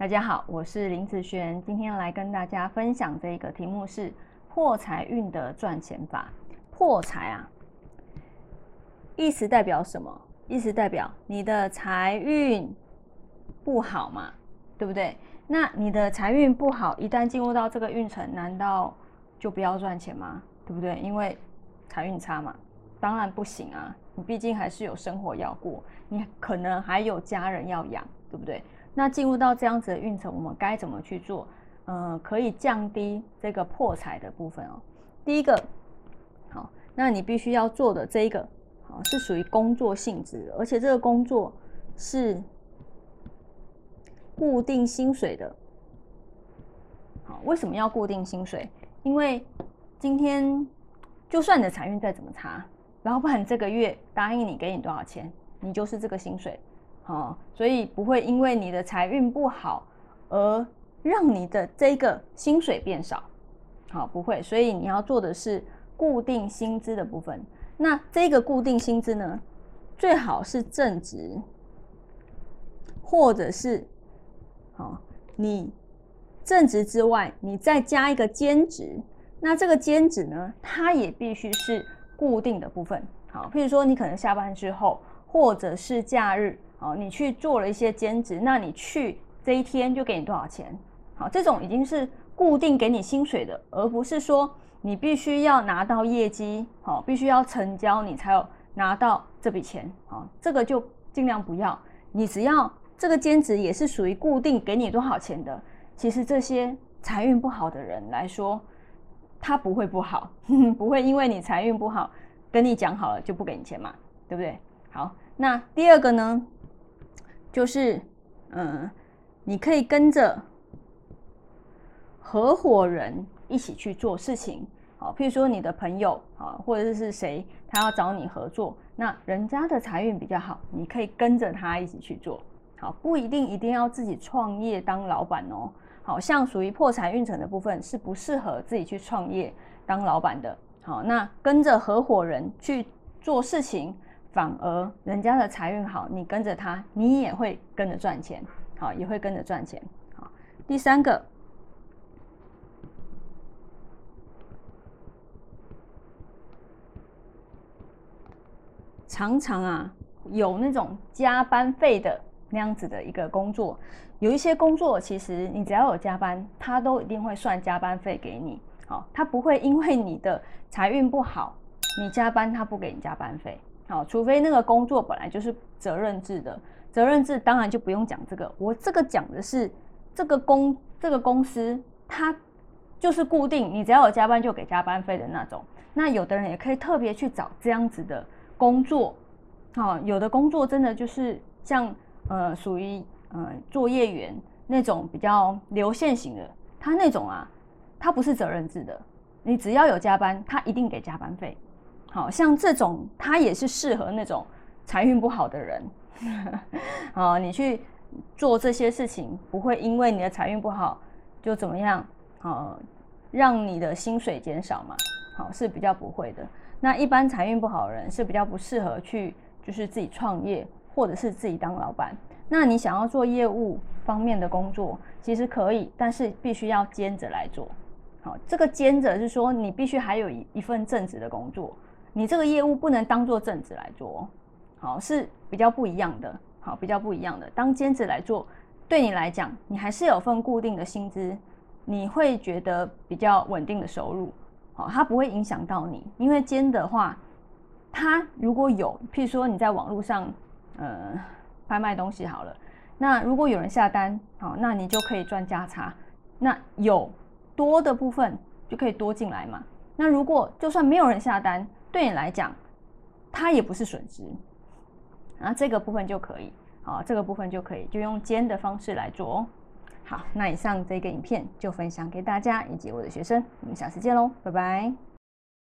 大家好，我是林子璇，今天来跟大家分享这个题目是破财运的赚钱法。破财啊，意思代表什么？意思代表你的财运不好嘛，对不对？那你的财运不好，一旦进入到这个运程，难道就不要赚钱吗？对不对？因为财运差嘛，当然不行啊。你毕竟还是有生活要过，你可能还有家人要养，对不对？那进入到这样子的运程，我们该怎么去做？呃，可以降低这个破财的部分哦。第一个，好，那你必须要做的这一个，好，是属于工作性质，而且这个工作是固定薪水的。好，为什么要固定薪水？因为今天就算你的财运再怎么差，老板这个月答应你给你多少钱，你就是这个薪水。哦，所以不会因为你的财运不好而让你的这个薪水变少，好，不会。所以你要做的是固定薪资的部分。那这个固定薪资呢，最好是正职，或者是，好，你正职之外，你再加一个兼职。那这个兼职呢，它也必须是固定的部分。好，譬如说你可能下班之后，或者是假日。好，你去做了一些兼职，那你去这一天就给你多少钱？好，这种已经是固定给你薪水的，而不是说你必须要拿到业绩，好，必须要成交你才有拿到这笔钱。好，这个就尽量不要。你只要这个兼职也是属于固定给你多少钱的，其实这些财运不好的人来说，他不会不好，不会因为你财运不好跟你讲好了就不给你钱嘛，对不对？好，那第二个呢？就是，嗯，你可以跟着合伙人一起去做事情，好，譬如说你的朋友啊，或者是谁，他要找你合作，那人家的财运比较好，你可以跟着他一起去做，好，不一定一定要自己创业当老板哦，好像属于破财运程的部分是不适合自己去创业当老板的，好，那跟着合伙人去做事情。反而人家的财运好，你跟着他，你也会跟着赚钱，好，也会跟着赚钱。好，第三个，常常啊有那种加班费的那样子的一个工作，有一些工作其实你只要有加班，他都一定会算加班费给你。好，他不会因为你的财运不好，你加班他不给你加班费。好，除非那个工作本来就是责任制的，责任制当然就不用讲这个。我这个讲的是这个公这个公司，它就是固定，你只要有加班就给加班费的那种。那有的人也可以特别去找这样子的工作，好，有的工作真的就是像呃属于呃作业员那种比较流线型的，他那种啊，他不是责任制的，你只要有加班，他一定给加班费。好像这种，他也是适合那种财运不好的人。啊，你去做这些事情，不会因为你的财运不好就怎么样？好，让你的薪水减少嘛？好，是比较不会的。那一般财运不好的人是比较不适合去，就是自己创业或者是自己当老板。那你想要做业务方面的工作，其实可以，但是必须要兼着来做。好，这个兼着是说你必须还有一一份正职的工作。你这个业务不能当做正职来做，好是比较不一样的，好比较不一样的。当兼职来做，对你来讲，你还是有份固定的薪资，你会觉得比较稳定的收入，好，它不会影响到你。因为兼的话，它如果有，譬如说你在网络上，呃，拍卖东西好了，那如果有人下单，好，那你就可以赚价差，那有多的部分就可以多进来嘛。那如果就算没有人下单，对你来讲，它也不是损失，那，这个部分就可以，好，这个部分就可以，就用煎的方式来做哦。好，那以上这个影片就分享给大家以及我的学生，我们下次见喽，拜拜。